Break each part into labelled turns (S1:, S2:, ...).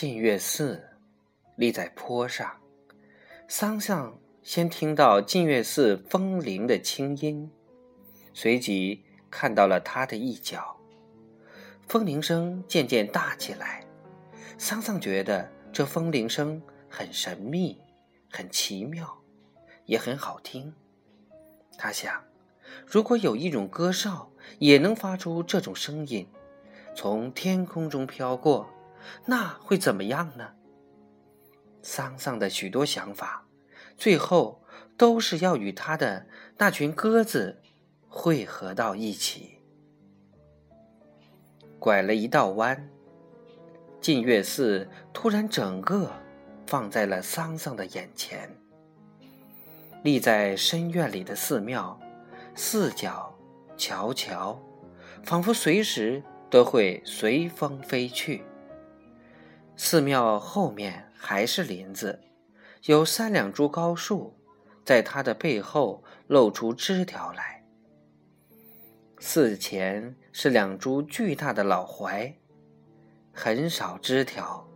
S1: 净月寺立在坡上，桑桑先听到净月寺风铃的清音，随即看到了它的一角。风铃声渐渐大起来，桑桑觉得这风铃声很神秘、很奇妙，也很好听。他想，如果有一种歌哨也能发出这种声音，从天空中飘过，那会怎么样呢？桑桑的许多想法，最后都是要与他的那群鸽子汇合到一起。拐了一道弯，净月寺突然整个放在了桑桑的眼前。立在深院里的寺庙，四角悄悄，仿佛随时都会随风飞去。寺庙后面还是林子，有三两株高树，在它的背后露出枝条来。寺前是两株巨大的老槐，很少枝条，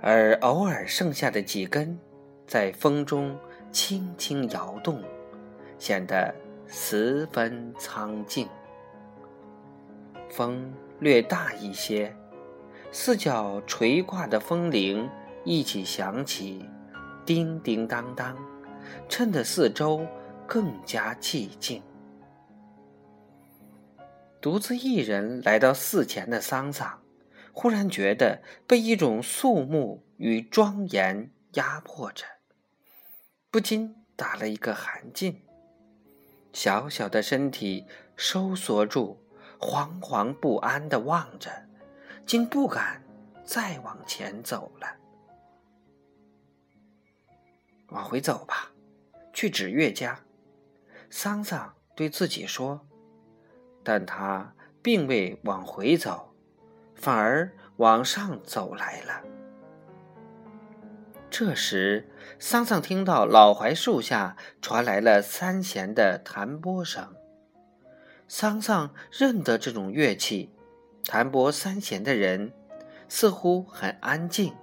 S1: 而偶尔剩下的几根，在风中轻轻摇动，显得十分苍劲。风略大一些，四角垂挂的风铃一起响起，叮叮当当，衬得四周更加寂静。独自一人来到寺前的桑桑，忽然觉得被一种肃穆与庄严压迫着，不禁打了一个寒噤。小小的身体收缩住，惶惶不安地望着，竟不敢再往前走了。往回走吧，去指月家。桑桑对自己说。但他并未往回走，反而往上走来了。这时，桑桑听到老槐树下传来了三弦的弹拨声。桑桑认得这种乐器，弹拨三弦的人似乎很安静，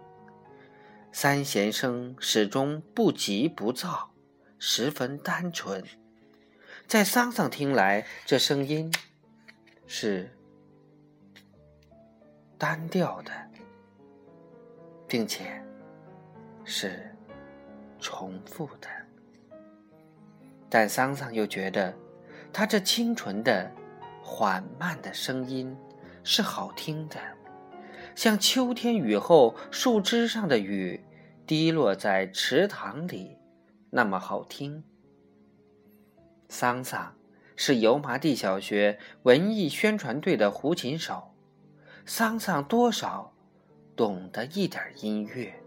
S1: 三弦声始终不急不躁，十分单纯。在桑桑听来，这声音。是单调的，并且是重复的，但桑桑又觉得，他这清纯的、缓慢的声音是好听的，像秋天雨后树枝上的雨滴落在池塘里那么好听。桑桑。是油麻地小学文艺宣传队的胡琴手，桑桑多少懂得一点音乐。